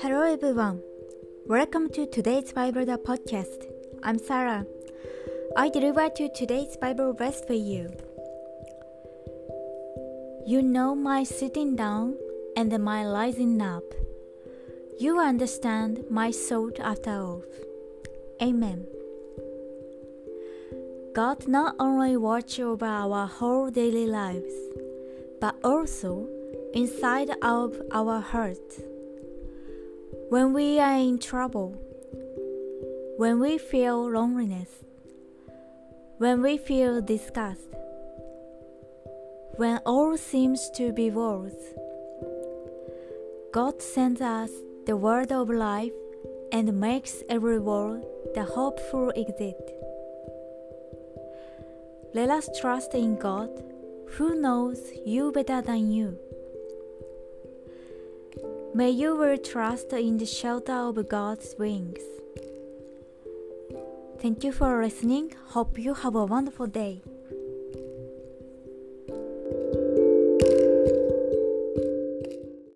Hello everyone. Welcome to today's Bible podcast. I'm Sarah. I deliver to today's Bible verse for you. You know my sitting down and my rising up. You understand my thought after oath. Amen. God not only watches over our whole daily lives, but also inside of our hearts. When we are in trouble, when we feel loneliness, when we feel disgust, when all seems to be worse, God sends us the word of life and makes every word the hopeful exit. Let us trust in God, who knows you better than you. May you will trust in the shelter of God's wings. Thank you for listening. Hope you have a wonderful day.